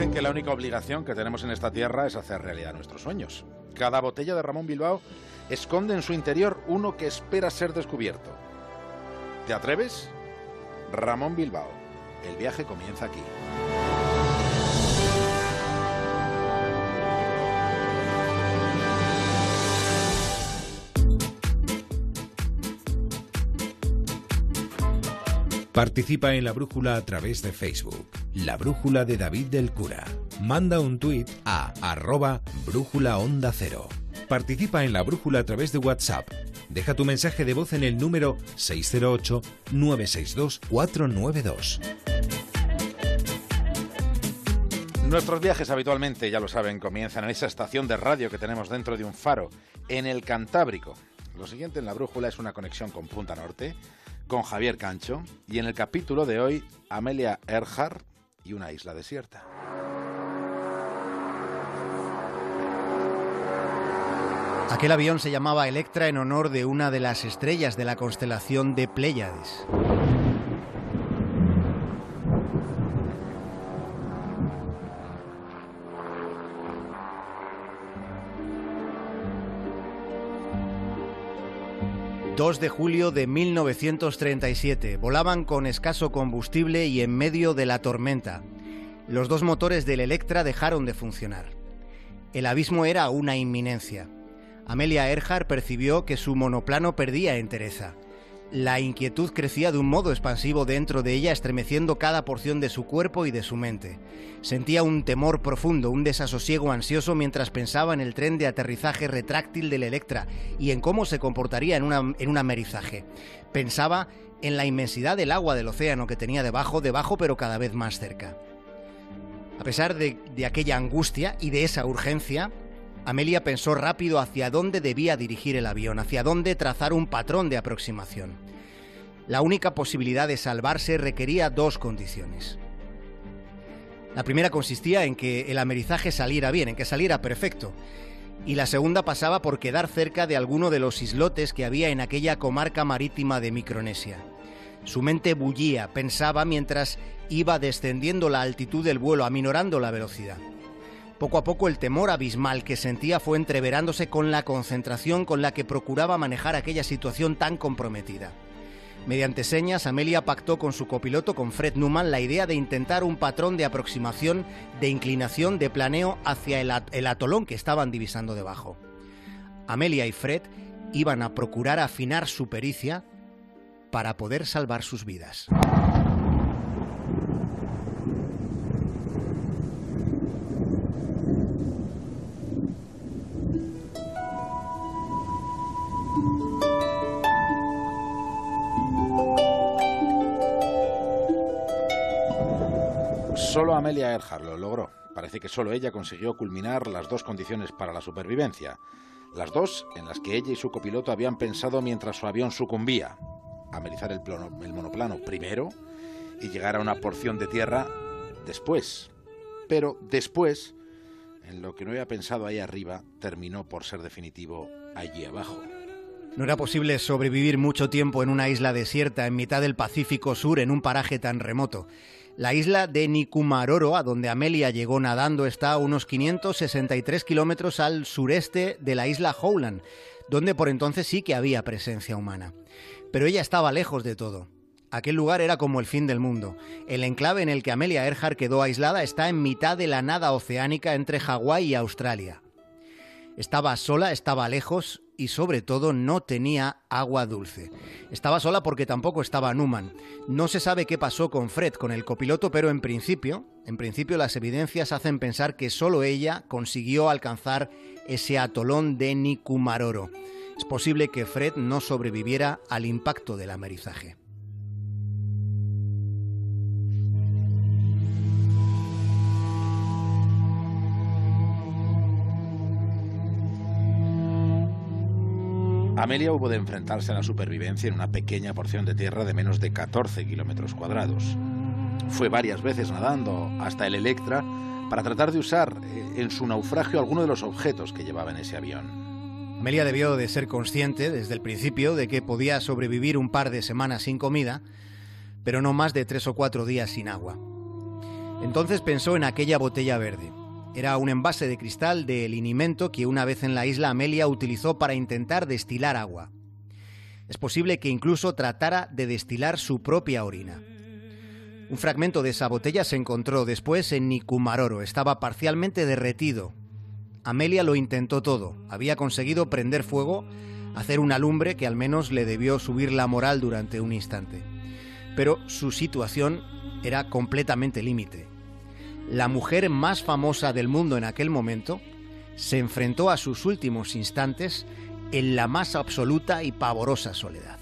Dicen que la única obligación que tenemos en esta tierra es hacer realidad nuestros sueños. Cada botella de Ramón Bilbao esconde en su interior uno que espera ser descubierto. ¿Te atreves? Ramón Bilbao. El viaje comienza aquí. Participa en la brújula a través de Facebook. La brújula de David del Cura. Manda un tuit a arroba brújula cero. Participa en la brújula a través de WhatsApp. Deja tu mensaje de voz en el número 608-962-492. Nuestros viajes habitualmente, ya lo saben, comienzan en esa estación de radio que tenemos dentro de un faro, en el Cantábrico. Lo siguiente en la brújula es una conexión con Punta Norte, con Javier Cancho y en el capítulo de hoy Amelia Earhart y una isla desierta. Aquel avión se llamaba Electra en honor de una de las estrellas de la constelación de Pléyades. ...2 de julio de 1937... ...volaban con escaso combustible y en medio de la tormenta... ...los dos motores del Electra dejaron de funcionar... ...el abismo era una inminencia... Amelia Earhart percibió que su monoplano perdía entereza. La inquietud crecía de un modo expansivo dentro de ella, estremeciendo cada porción de su cuerpo y de su mente. Sentía un temor profundo, un desasosiego ansioso mientras pensaba en el tren de aterrizaje retráctil del Electra y en cómo se comportaría en, en un amerizaje. Pensaba en la inmensidad del agua del océano que tenía debajo, debajo pero cada vez más cerca. A pesar de, de aquella angustia y de esa urgencia, Amelia pensó rápido hacia dónde debía dirigir el avión, hacia dónde trazar un patrón de aproximación. La única posibilidad de salvarse requería dos condiciones. La primera consistía en que el amerizaje saliera bien, en que saliera perfecto, y la segunda pasaba por quedar cerca de alguno de los islotes que había en aquella comarca marítima de Micronesia. Su mente bullía, pensaba mientras iba descendiendo la altitud del vuelo, aminorando la velocidad. Poco a poco el temor abismal que sentía fue entreverándose con la concentración con la que procuraba manejar aquella situación tan comprometida. Mediante señas, Amelia pactó con su copiloto, con Fred Newman, la idea de intentar un patrón de aproximación, de inclinación, de planeo hacia el, atolón que estaban divisando debajo. Amelia y Fred iban a procurar afinar su pericia para poder salvar sus vidas. Solo Amelia Earhart lo logró. Parece que solo ella consiguió culminar las dos condiciones para la supervivencia. Las dos en las que ella y su copiloto habían pensado mientras su avión sucumbía. Amerizar el, el monoplano primero y llegar a una porción de tierra después. Pero después, en lo que no había pensado ahí arriba, terminó por ser definitivo allí abajo. No era posible sobrevivir mucho tiempo en una isla desierta en mitad del Pacífico Sur en un paraje tan remoto. La isla de Nikumaroro, a donde Amelia llegó nadando, está a unos 563 kilómetros al sureste de la isla Howland, donde por entonces sí que había presencia humana. Pero ella estaba lejos de todo. Aquel lugar era como el fin del mundo. El enclave en el que Amelia Earhart quedó aislada está en mitad de la nada oceánica entre Hawái y Australia. Estaba sola, estaba lejos y sobre todo no tenía agua dulce. Estaba sola porque tampoco estaba Newman. No se sabe qué pasó con Fred, con el copiloto, pero en principio, en principio las evidencias hacen pensar que solo ella consiguió alcanzar ese atolón de Nikumaroro. Es posible que Fred no sobreviviera al impacto del amerizaje. Amelia hubo de enfrentarse a la supervivencia en una pequeña porción de tierra de menos de 14 kilómetros cuadrados. Fue varias veces nadando hasta el Electra para tratar de usar eh, en su naufragio alguno de los objetos que llevaba en ese avión. Amelia debió de ser consciente desde el principio de que podía sobrevivir un par de semanas sin comida, pero no más de tres o cuatro días sin agua. Entonces pensó en aquella botella verde. Era un envase de cristal de linimento que una vez en la isla Amelia utilizó para intentar destilar agua. Es posible que incluso tratara de destilar su propia orina. Un fragmento de esa botella se encontró después en Nikumaroro. Estaba parcialmente derretido. Amelia lo intentó todo. Había conseguido prender fuego, hacer una lumbre que al menos le debió subir la moral durante un instante. Pero su situación era completamente límite. La mujer más famosa del mundo en aquel momento se enfrentó a sus últimos instantes en la más absoluta y pavorosa soledad.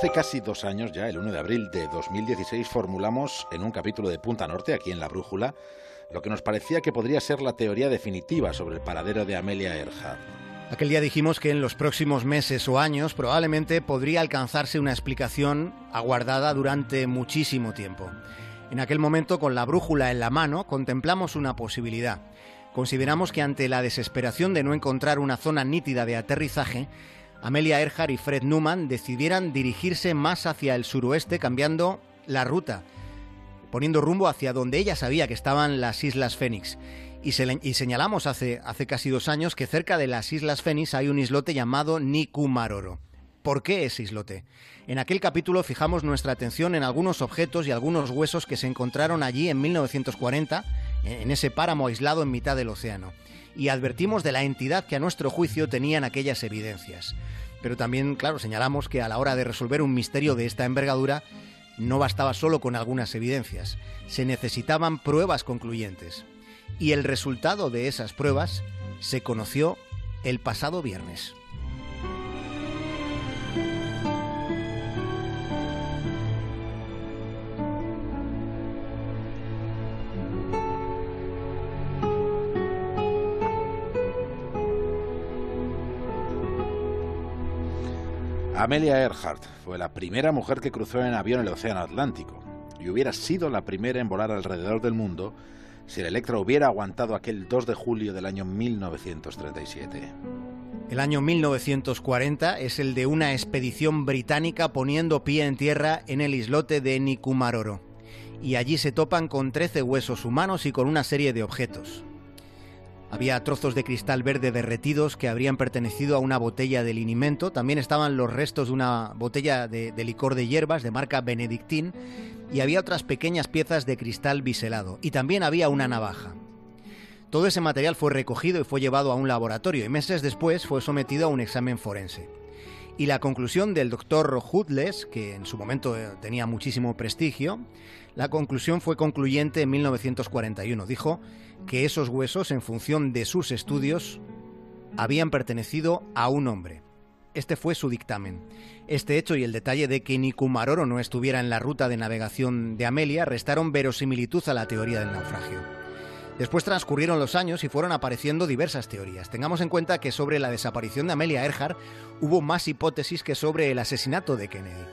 Hace casi dos años ya, el 1 de abril de 2016, formulamos en un capítulo de Punta Norte, aquí en La Brújula, lo que nos parecía que podría ser la teoría definitiva sobre el paradero de Amelia Earhart. Aquel día dijimos que en los próximos meses o años probablemente podría alcanzarse una explicación aguardada durante muchísimo tiempo. En aquel momento, con la brújula en la mano, contemplamos una posibilidad. Consideramos que ante la desesperación de no encontrar una zona nítida de aterrizaje, Amelia Earhart y Fred Newman decidieran dirigirse más hacia el suroeste cambiando la ruta, poniendo rumbo hacia donde ella sabía que estaban las Islas Fénix. Y, señalamos hace, hace casi dos años que cerca de las Islas Fénix hay un islote llamado Nikumaroro. ¿Por qué ese islote? En aquel capítulo fijamos nuestra atención en algunos objetos y algunos huesos que se encontraron allí en 1940, en ese páramo aislado en mitad del océano y advertimos de la entidad que a nuestro juicio tenían aquellas evidencias. Pero también, claro, señalamos que a la hora de resolver un misterio de esta envergadura, no bastaba solo con algunas evidencias, se necesitaban pruebas concluyentes. Y el resultado de esas pruebas se conoció el pasado viernes. Amelia Earhart fue la primera mujer que cruzó en avión el Océano Atlántico y hubiera sido la primera en volar alrededor del mundo si el Electra hubiera aguantado aquel 2 de julio del año 1937. El año 1940 es el de una expedición británica poniendo pie en tierra en el islote de Nikumaroro. Y allí se topan con 13 huesos humanos y con una serie de objetos. Había trozos de cristal verde derretidos que habrían pertenecido a una botella de linimento. También estaban los restos de una botella de, licor de hierbas de marca Benedictín. Y había otras pequeñas piezas de cristal biselado. Y también había una navaja. Todo ese material fue recogido y fue llevado a un laboratorio y meses después fue sometido a un examen forense. Y la conclusión del doctor Hoodless, que en su momento eh, tenía muchísimo prestigio, la conclusión fue concluyente en 1941. Dijo que esos huesos, en función de sus estudios, habían pertenecido a un hombre. Este fue su dictamen. Este hecho y el detalle de que Nikumaroro no estuviera en la ruta de navegación de Amelia restaron verosimilitud a la teoría del naufragio. Después transcurrieron los años y fueron apareciendo diversas teorías. Tengamos en cuenta que sobre la desaparición de Amelia Earhart hubo más hipótesis que sobre el asesinato de Kennedy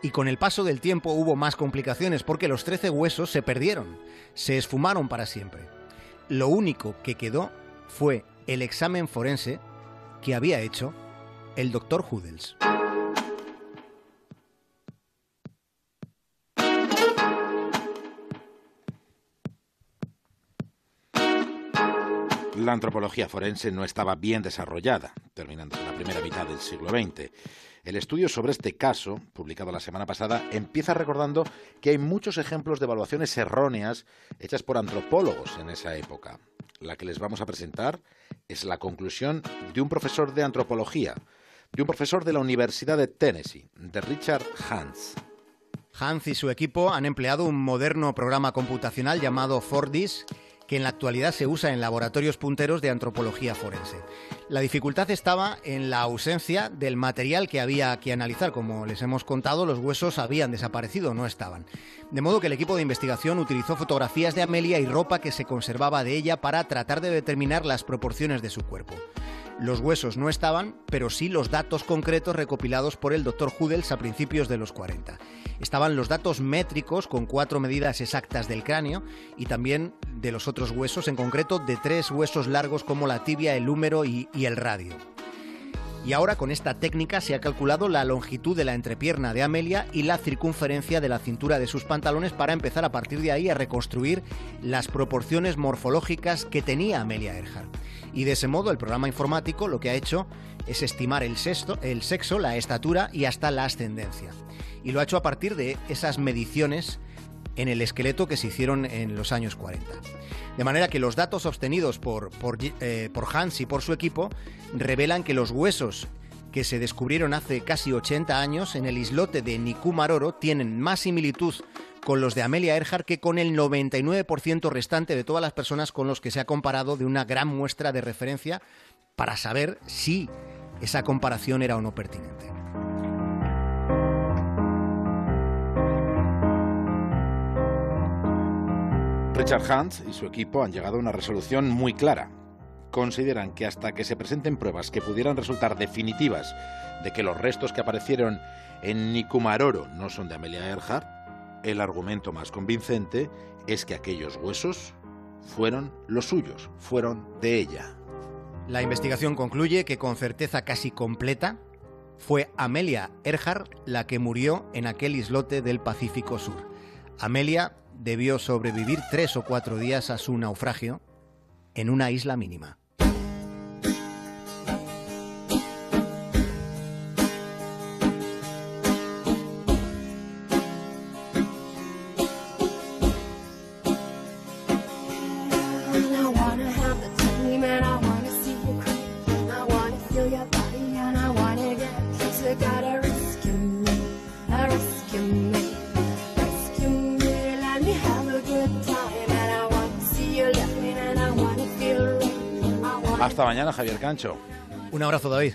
y con el paso del tiempo hubo más complicaciones porque los 13 huesos se perdieron, se esfumaron para siempre. Lo único que quedó fue el examen forense que había hecho el doctor Hudels. Antropología forense no estaba bien desarrollada, terminando en la primera mitad del siglo XX. El estudio sobre este caso, publicado la semana pasada, empieza recordando que hay muchos ejemplos de evaluaciones erróneas hechas por antropólogos en esa época. La que les vamos a presentar es la conclusión de un profesor de antropología, de un profesor de la Universidad de Tennessee, de Richard Hans. Hans y su equipo han empleado un moderno programa computacional llamado Fordis que en la actualidad se usa en laboratorios punteros de antropología forense. La dificultad estaba en la ausencia del material que había que analizar. Como les hemos contado, los huesos habían desaparecido, no estaban. De modo que el equipo de investigación utilizó fotografías de Amelia y ropa que se conservaba de ella para tratar de determinar las proporciones de su cuerpo. Los huesos no estaban, pero sí los datos concretos recopilados por el Dr. Hudels a principios de los 40. Estaban los datos métricos con cuatro medidas exactas del cráneo y también de los otros huesos, en concreto de tres huesos largos como la tibia, el húmero y, y el radio. Y ahora con esta técnica se ha calculado la longitud de la entrepierna de Amelia y la circunferencia de la cintura de sus pantalones para empezar a partir de ahí a reconstruir las proporciones morfológicas que tenía Amelia Earhart. Y de ese modo el programa informático lo que ha hecho es estimar el, el sexo, la estatura y hasta la ascendencia. Y lo ha hecho a partir de esas mediciones en el esqueleto que se hicieron en los años 40. De manera que los datos obtenidos por, eh, por, Hans y por su equipo revelan que los huesos que se descubrieron hace casi 80 años en el islote de Nikumaroro tienen más similitud con los de Amelia Earhart que con el 99% restante de todas las personas con los que se ha comparado de una gran muestra de referencia para saber si esa comparación era o no pertinente. Richard Hunt y su equipo han llegado a una resolución muy clara. Consideran que hasta que se presenten pruebas que pudieran resultar definitivas de que los restos que aparecieron en Nikumaroro no son de Amelia Earhart, el argumento más convincente es que aquellos huesos fueron los suyos, fueron de ella. La investigación concluye que con certeza casi completa fue Amelia Earhart la que murió en aquel islote del Pacífico Sur. Amelia debió sobrevivir tres o cuatro días a su naufragio en una isla mínima. Hasta mañana, Javier Cancho. Un abrazo, David.